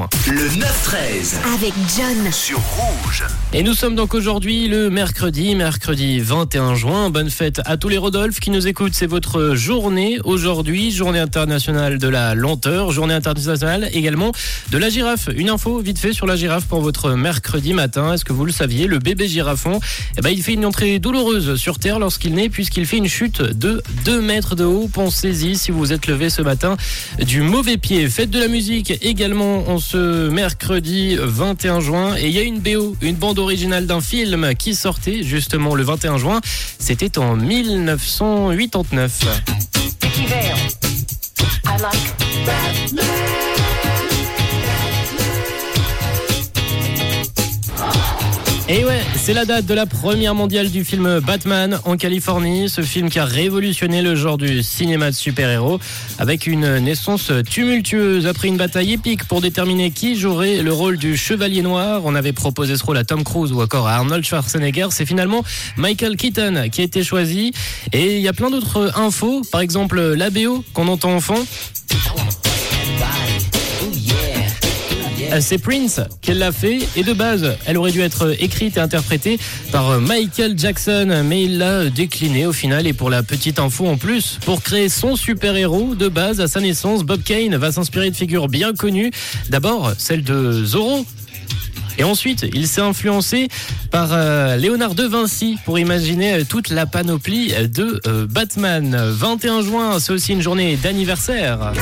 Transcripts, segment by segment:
juin. Le 9-13 Avec John. sur Rouge. Et nous sommes donc aujourd'hui le mercredi, mercredi 21 juin. Bonne fête à tous les Rodolphe qui nous écoutent. C'est votre journée aujourd'hui, journée internationale de la lenteur, journée internationale également de la girafe. Une info vite fait sur la girafe pour votre mercredi matin. Est-ce que vous le saviez Le bébé girafon, eh ben, il fait une entrée douloureuse sur Terre lorsqu'il naît puisqu'il fait une chute de 2 mètres de haut. Pensez-y si vous êtes levé ce matin du mauvais pied. Fête de la musique également en ce mercredi 21 juin. Et il y a une BO, une bande originale d'un film qui sortait justement le 21 juin. C'était en 1989. Vicky Vale. I like Et ouais, c'est la date de la première mondiale du film Batman en Californie. Ce film qui a révolutionné le genre du cinéma de super-héros avec une naissance tumultueuse. Après une bataille épique pour déterminer qui jouerait le rôle du Chevalier Noir, on avait proposé ce rôle à Tom Cruise ou encore à Arnold Schwarzenegger. C'est finalement Michael Keaton qui a été choisi. Et il y a plein d'autres infos. Par exemple, la BO qu'on entend en fond. Euh, C'est Prince qui l'a fait et de base, elle aurait dû être écrite et interprétée par Michael Jackson, mais il l'a décliné au final. Et pour la petite info en plus, pour créer son super-héros de base à sa naissance, Bob Kane va s'inspirer de figures bien connues. D'abord, celle de Zorro. Et ensuite, il s'est influencé par euh, Léonard de Vinci pour imaginer euh, toute la panoplie de euh, Batman. 21 juin, c'est aussi une journée d'anniversaire.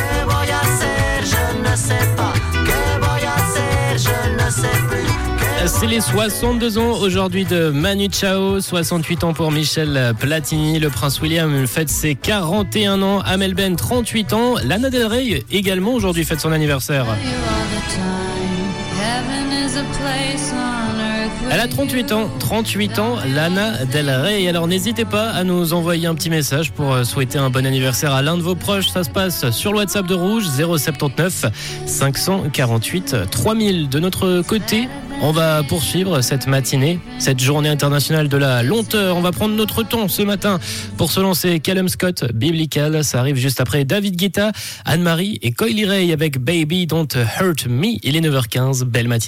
C'est les 62 ans aujourd'hui de Manu Chao, 68 ans pour Michel Platini, le prince William fête ses 41 ans, Amel Ben 38 ans, Lana Del Rey également aujourd'hui fête son anniversaire. Elle a 38 ans, 38 ans, Lana Del Rey. Alors n'hésitez pas à nous envoyer un petit message pour euh, souhaiter un bon anniversaire à l'un de vos proches. Ça se passe sur le WhatsApp de Rouge 079 548 3000. De notre côté, on va poursuivre cette matinée, cette journée internationale de la lenteur. On va prendre notre temps ce matin pour se lancer. Callum Scott, Biblical, ça arrive juste après David Guetta, Anne-Marie et Coily Ray avec Baby Don't Hurt Me. Il est 9h15, belle matinée.